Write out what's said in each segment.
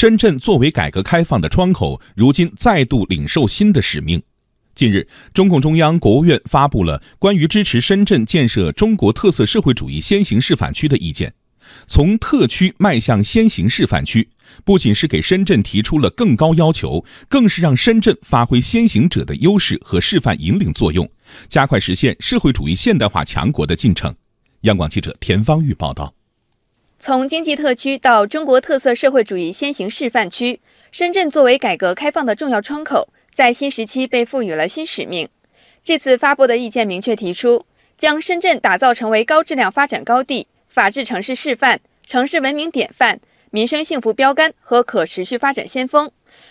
深圳作为改革开放的窗口，如今再度领受新的使命。近日，中共中央、国务院发布了关于支持深圳建设中国特色社会主义先行示范区的意见。从特区迈向先行示范区，不仅是给深圳提出了更高要求，更是让深圳发挥先行者的优势和示范引领作用，加快实现社会主义现代化强国的进程。央广记者田方玉报道。从经济特区到中国特色社会主义先行示范区，深圳作为改革开放的重要窗口。在新时期被赋予了新使命。这次发布的意见明确提出，将深圳打造成为高质量发展高地、法治城市示范、城市文明典范、民生幸福标杆和可持续发展先锋。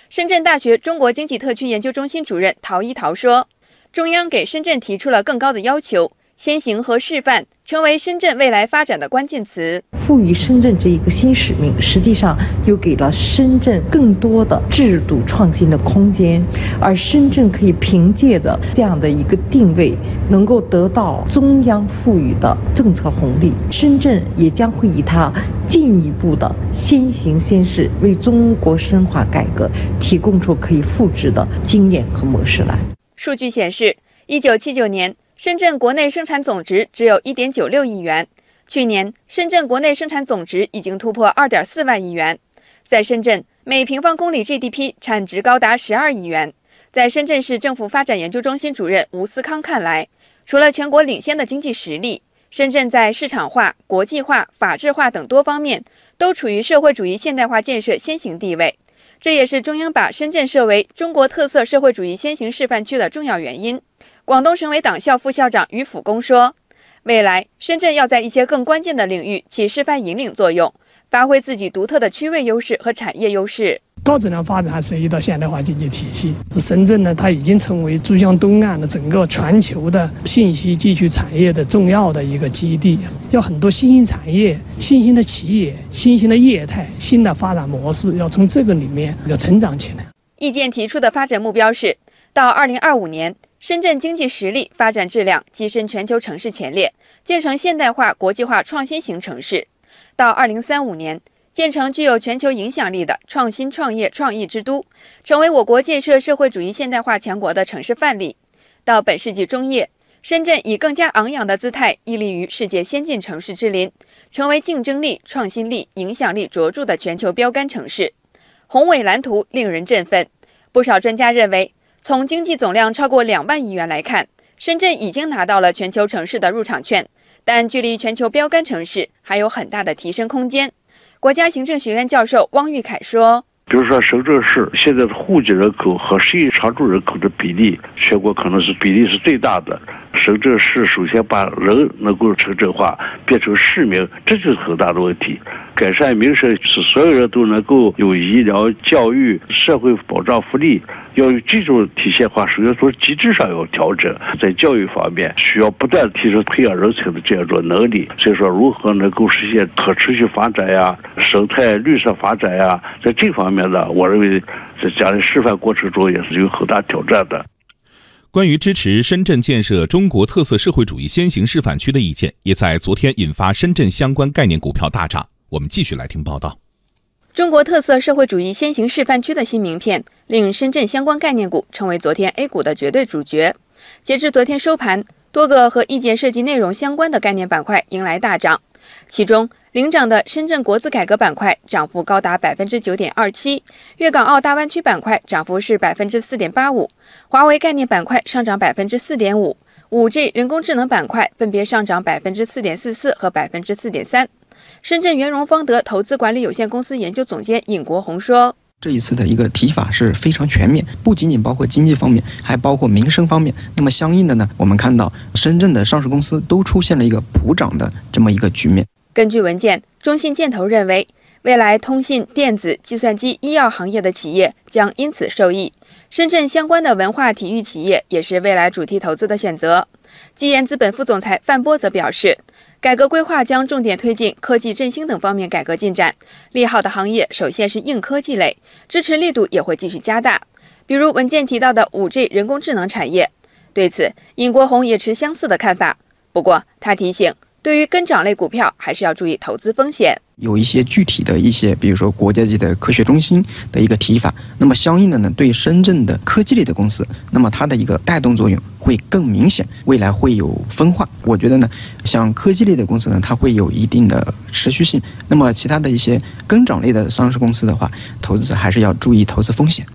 深圳大学中国经济特区研究中心主任陶一陶说：“中央给深圳提出了更高的要求。”先行和示范成为深圳未来发展的关键词。赋予深圳这一个新使命，实际上又给了深圳更多的制度创新的空间，而深圳可以凭借着这样的一个定位，能够得到中央赋予的政策红利。深圳也将会以它进一步的先行先试，为中国深化改革提供出可以复制的经验和模式来。数据显示，一九七九年。深圳国内生产总值只有一点九六亿元，去年深圳国内生产总值已经突破二点四万亿元。在深圳，每平方公里 GDP 产值高达十二亿元。在深圳市政府发展研究中心主任吴思康看来，除了全国领先的经济实力，深圳在市场化、国际化、法治化等多方面都处于社会主义现代化建设先行地位，这也是中央把深圳设为中国特色社会主义先行示范区的重要原因。广东省委党校副校长于辅公说：“未来深圳要在一些更关键的领域起示范引领作用，发挥自己独特的区位优势和产业优势。高质量发展还涉及到现代化经济体系。深圳呢，它已经成为珠江东岸的整个全球的信息技术产业的重要的一个基地，要很多新兴产业、新兴的企业、新兴的业态、新的发展模式，要从这个里面要成长起来。”意见提出的发展目标是，到二零二五年。深圳经济实力、发展质量跻身全球城市前列，建成现代化、国际化、创新型城市。到二零三五年，建成具有全球影响力的创新创业创意之都，成为我国建设社会主义现代化强国的城市范例。到本世纪中叶，深圳以更加昂扬的姿态屹立于世界先进城市之林，成为竞争力、创新力、影响力卓著的全球标杆城市。宏伟蓝图令人振奋。不少专家认为。从经济总量超过两万亿元来看，深圳已经拿到了全球城市的入场券，但距离全球标杆城市还有很大的提升空间。国家行政学院教授汪玉凯说：“比如说深圳市现在的户籍人口和实际常住人口的比例，全国可能是比例是最大的。深圳市首先把人能够城镇化，变成市民，这就是很大的问题。改善民生，使所有人都能够有医疗、教育、社会保障福利。”要有这种体现化，首先从机制上要调整，在教育方面需要不断提升培养人才的这种能力。所以说，如何能够实现可持续发展呀、生态绿色发展呀，在这方面呢，我认为在将来示范过程中也是有很大挑战的。关于支持深圳建设中国特色社会主义先行示范区的意见，也在昨天引发深圳相关概念股票大涨。我们继续来听报道。中国特色社会主义先行示范区的新名片，令深圳相关概念股成为昨天 A 股的绝对主角。截至昨天收盘，多个和意见设计内容相关的概念板块迎来大涨，其中领涨的深圳国资改革板块涨幅高达百分之九点二七，粤港澳大湾区板块涨幅是百分之四点八五，华为概念板块上涨百分之四点五，五 G 人工智能板块分别上涨百分之四点四四和百分之四点三。深圳元荣方德投资管理有限公司研究总监尹国红说：“这一次的一个提法是非常全面，不仅仅包括经济方面，还包括民生方面。那么相应的呢，我们看到深圳的上市公司都出现了一个普涨的这么一个局面。根据文件，中信建投认为，未来通信、电子、计算机、医药行业的企业将因此受益。深圳相关的文化体育企业也是未来主题投资的选择。基研资本副总裁范波则表示。”改革规划将重点推进科技振兴等方面改革进展，利好的行业首先是硬科技类，支持力度也会继续加大。比如文件提到的五 G 人工智能产业，对此尹国红也持相似的看法。不过他提醒，对于跟涨类股票，还是要注意投资风险。有一些具体的一些，比如说国家级的科学中心的一个提法，那么相应的呢，对深圳的科技类的公司，那么它的一个带动作用会更明显，未来会有分化。我觉得呢，像科技类的公司呢，它会有一定的持续性。那么其他的一些跟涨类的上市公司的话，投资者还是要注意投资风险。